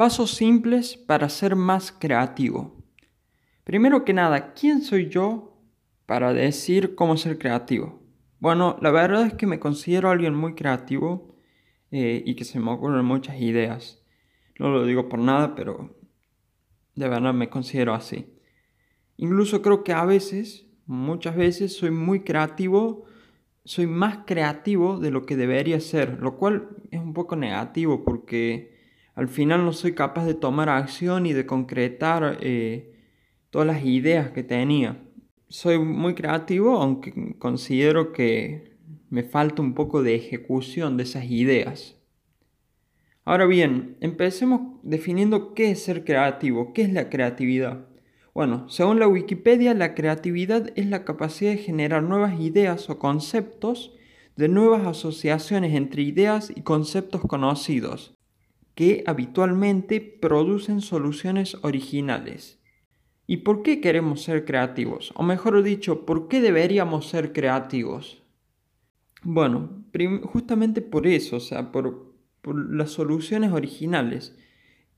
Pasos simples para ser más creativo. Primero que nada, ¿quién soy yo para decir cómo ser creativo? Bueno, la verdad es que me considero alguien muy creativo eh, y que se me ocurren muchas ideas. No lo digo por nada, pero de verdad me considero así. Incluso creo que a veces, muchas veces, soy muy creativo, soy más creativo de lo que debería ser, lo cual es un poco negativo porque al final no soy capaz de tomar acción y de concretar eh, todas las ideas que tenía. Soy muy creativo, aunque considero que me falta un poco de ejecución de esas ideas. Ahora bien, empecemos definiendo qué es ser creativo, qué es la creatividad. Bueno, según la Wikipedia, la creatividad es la capacidad de generar nuevas ideas o conceptos de nuevas asociaciones entre ideas y conceptos conocidos, que habitualmente producen soluciones originales. ¿Y por qué queremos ser creativos? O mejor dicho, ¿por qué deberíamos ser creativos? Bueno, justamente por eso, o sea, por, las soluciones originales.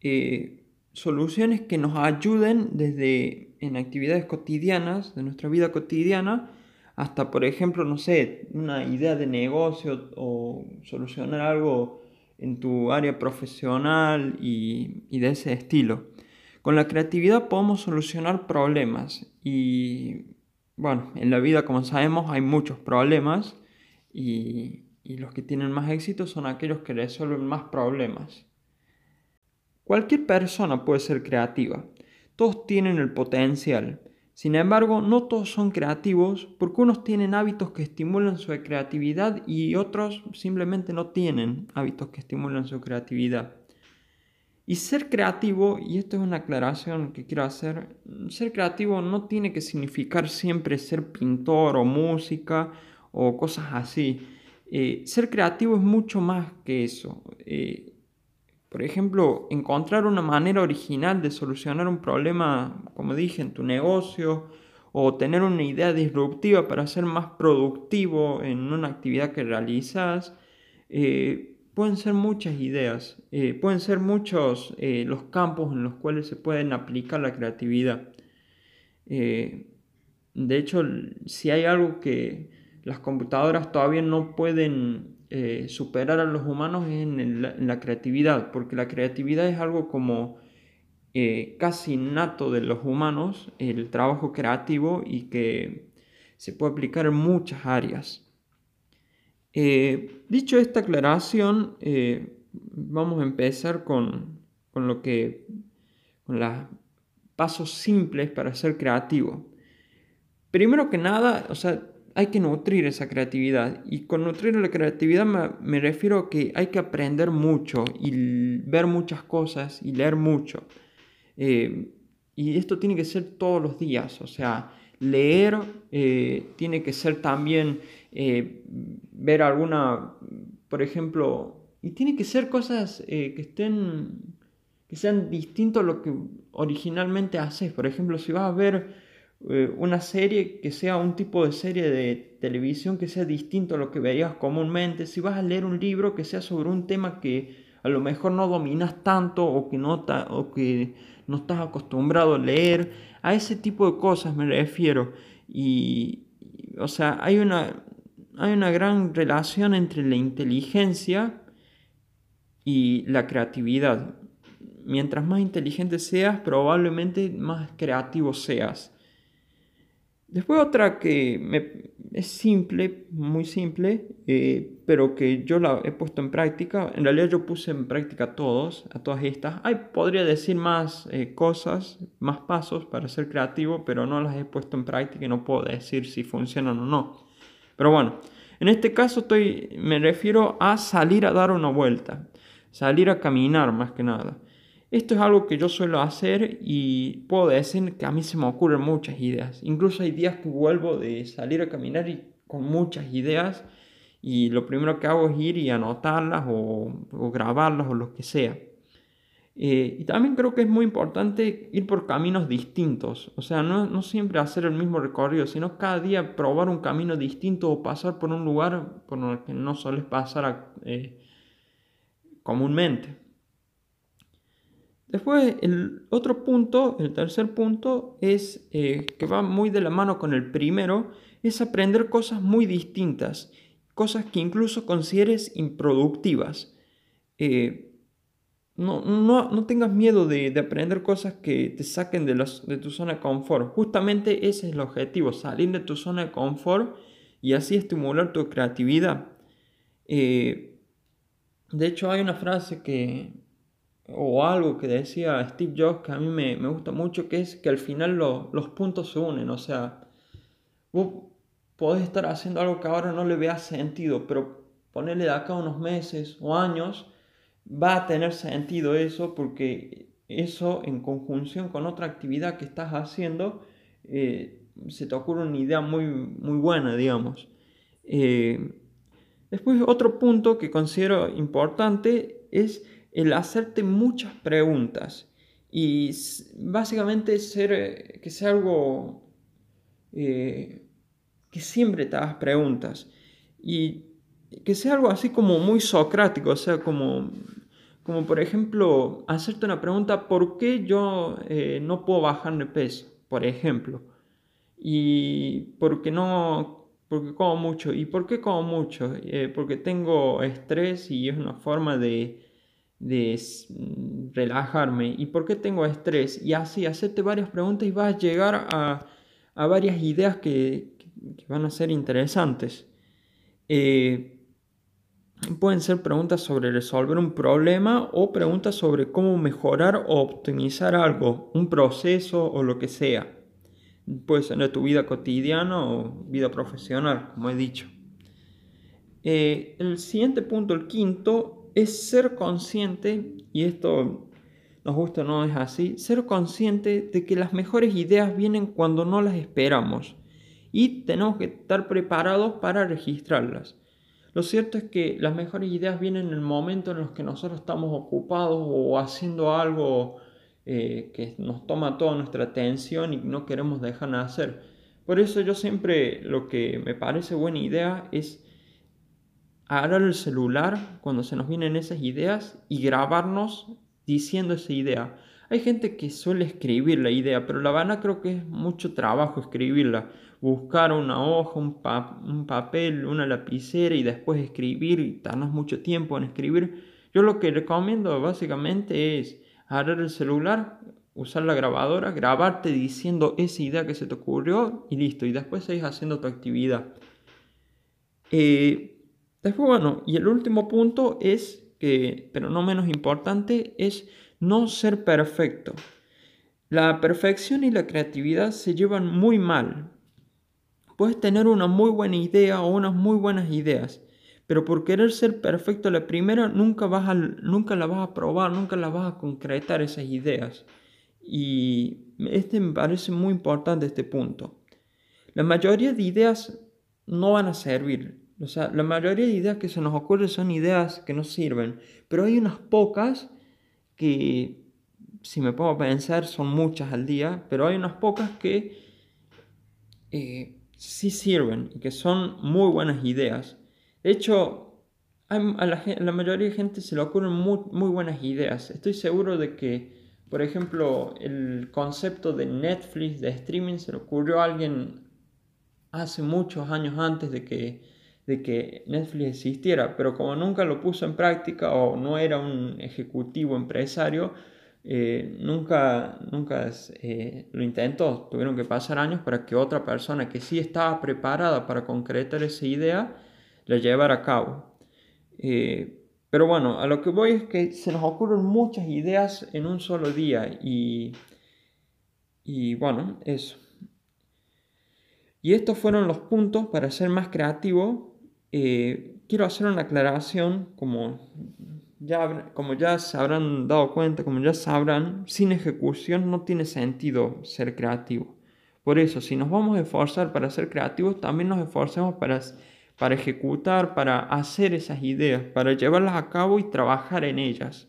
Eh, soluciones que nos ayuden desde en actividades cotidianas, de nuestra vida cotidiana, hasta, por ejemplo, no sé, una idea de negocio o solucionar algo en tu área profesional y, de ese estilo. Con la creatividad podemos solucionar problemas y bueno, en la vida como sabemos hay muchos problemas y, y los que tienen más éxito son aquellos que resuelven más problemas. Cualquier persona puede ser creativa, todos tienen el potencial, sin embargo, no todos son creativos porque unos tienen hábitos que estimulan su creatividad y otros simplemente no tienen hábitos que estimulan su creatividad. Y ser creativo, y esto es una aclaración que quiero hacer, ser creativo no tiene que significar siempre ser pintor o música o cosas así. Eh, ser creativo es mucho más que eso. Eh, por ejemplo, encontrar una manera original de solucionar un problema, como dije, en tu negocio, o tener una idea disruptiva para ser más productivo en una actividad que realizas. Eh, pueden ser muchas ideas, eh, pueden ser muchos eh, los campos en los cuales se pueden aplicar la creatividad. de hecho, si hay algo que las computadoras todavía no pueden eh, superar a los humanos en, la creatividad, porque la creatividad es algo como eh, casi innato de los humanos, el trabajo creativo y que se puede aplicar en muchas áreas. Eh, dicho esta aclaración, vamos a empezar con, con lo que, con los pasos simples para ser creativo. Primero que nada, o sea, hay que nutrir esa creatividad. Y con nutrir la creatividad me, refiero a que hay que aprender mucho y ver muchas cosas y leer mucho. Eh, y esto tiene que ser todos los días. O sea, leer eh, tiene que ser también eh, ver alguna, por ejemplo, y tiene que ser cosas que estén, que sean distintos a lo que originalmente haces. Por ejemplo, si vas a ver eh, una serie que sea un tipo de serie de televisión que sea distinto a lo que veías comúnmente, si vas a leer un libro que sea sobre un tema que a lo mejor no dominas tanto o que no, o que no estás acostumbrado a leer, a ese tipo de cosas me refiero. Y, o sea, hay una, hay una gran relación entre la inteligencia y la creatividad. Mientras más inteligente seas, probablemente más creativo seas. Después otra que es simple, muy simple, eh, pero que yo la he puesto en práctica. En realidad yo puse en práctica todos, a todas estas. Hay, podría decir más eh, cosas, más pasos para ser creativo, pero no las he puesto en práctica y no puedo decir si funcionan o no. Pero bueno, en este caso estoy, me refiero a salir a dar una vuelta, salir a caminar más que nada. Esto es algo que yo suelo hacer y puedo decir que a mí se me ocurren muchas ideas. Incluso hay días que vuelvo de salir a caminar y con muchas ideas y lo primero que hago es ir y anotarlas o, grabarlas o lo que sea. Eh, y también creo que es muy importante ir por caminos distintos, o sea, no, siempre hacer el mismo recorrido, sino cada día probar un camino distinto o pasar por un lugar por el que no sueles pasar eh, comúnmente. Después, el otro punto, el tercer punto, es eh, que va muy de la mano con el primero, es aprender cosas muy distintas, cosas que incluso consideres improductivas. Eh, no, no, tengas miedo de, aprender cosas que te saquen de, de tu zona de confort. Justamente ese es el objetivo, salir de tu zona de confort y así estimular tu creatividad. Eh, de hecho, hay una frase que, o algo que decía Steve Jobs que a mí me, gusta mucho, que es que al final los puntos se unen. O sea, vos podés estar haciendo algo que ahora no le veas sentido, pero ponerle de acá unos meses o años, va a tener sentido eso porque eso en conjunción con otra actividad que estás haciendo, eh, se te ocurre una idea muy, muy buena, digamos. Eh, después, otro punto que considero importante es el hacerte muchas preguntas y básicamente ser, que sea algo eh, que siempre te hagas preguntas y que sea algo así como muy socrático, o sea, como, como por ejemplo, hacerte una pregunta, ¿por qué yo eh, no puedo bajar de peso? Por ejemplo. Y porque no, porque como mucho. ¿Y por qué como mucho? Eh, porque tengo estrés y es una forma de, de relajarme. ¿Y por qué tengo estrés? Y así, hacerte varias preguntas y vas a llegar a, a varias ideas que, que, van a ser interesantes. Eh, pueden ser preguntas sobre resolver un problema o preguntas sobre cómo mejorar o optimizar algo, un proceso o lo que sea. Puede ser de tu vida cotidiana o vida profesional, como he dicho. Eh, el siguiente punto, el quinto, es ser consciente, y esto nos gusta o no es así, ser consciente de que las mejores ideas vienen cuando no las esperamos y tenemos que estar preparados para registrarlas. Lo cierto es que las mejores ideas vienen en el momento en los que nosotros estamos ocupados o haciendo algo eh, que nos toma toda nuestra atención y no queremos dejar de hacer. Por eso yo siempre lo que me parece buena idea es agarrar el celular cuando se nos vienen esas ideas y grabarnos diciendo esa idea. Hay gente que suele escribir la idea, pero la verdad creo que es mucho trabajo escribirla. Buscar una hoja, un, un papel, una lapicera y después escribir y darnos mucho tiempo en escribir. Yo lo que recomiendo básicamente es agarrar el celular, usar la grabadora, grabarte diciendo esa idea que se te ocurrió y listo. Y después seguís haciendo tu actividad. Eh, después, bueno, y el último punto es que, pero no menos importante, es no ser perfecto. La perfección y la creatividad se llevan muy mal. Puedes tener una muy buena idea o unas muy buenas ideas, pero por querer ser perfecto la primera nunca, vas a, nunca la vas a probar, nunca la vas a concretar esas ideas. Y este me parece muy importante este punto. La mayoría de ideas no van a servir. O sea, la mayoría de ideas que se nos ocurren son ideas que no sirven. Pero hay unas pocas que, si me pongo a pensar, son muchas al día. Pero hay unas pocas que eh, sí sirven y que son muy buenas ideas. De hecho, a la, mayoría de gente se le ocurren muy, buenas ideas. Estoy seguro de que, por ejemplo, el concepto de Netflix, de streaming, se le ocurrió a alguien hace muchos años antes de que, de que Netflix existiera, pero como nunca lo puso en práctica o no era un ejecutivo empresario, eh, nunca, nunca eh, lo intentó. Tuvieron que pasar años para que otra persona que sí estaba preparada para concretar esa idea, la llevar a cabo. Eh, pero bueno, a lo que voy es que se nos ocurren muchas ideas en un solo día y, y bueno, eso. Y estos fueron los puntos para ser más creativo. Eh, quiero hacer una aclaración, como ya, como ya se habrán dado cuenta, como ya sabrán, sin ejecución no tiene sentido ser creativo. Por eso, si nos vamos a esforzar para ser creativos, también nos esforcemos para para ejecutar, para hacer esas ideas, para llevarlas a cabo y trabajar en ellas.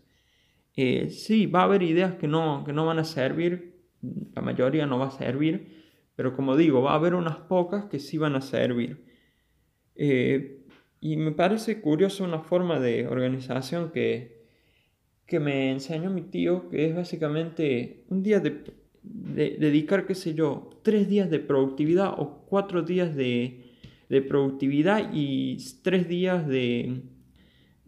Eh, sí, va a haber ideas que no, que no van a servir, la mayoría no va a servir, pero como digo, va a haber unas pocas que sí van a servir. Eh, y me parece curioso una forma de organización que, que me enseñó mi tío, que es básicamente un día de, dedicar, qué sé yo, tres días de productividad o cuatro días de, de productividad y tres días de...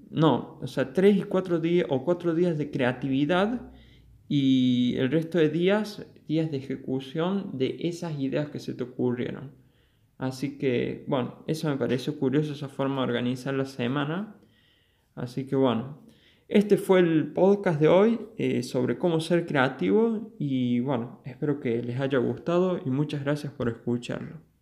No, o sea, tres y cuatro días o cuatro días de creatividad y el resto de días, días de ejecución de esas ideas que se te ocurrieron. Así que, bueno, eso me pareció curioso, esa forma de organizar la semana. Así que, bueno, este fue el podcast de hoy eh, sobre cómo ser creativo y, bueno, espero que les haya gustado y muchas gracias por escucharlo.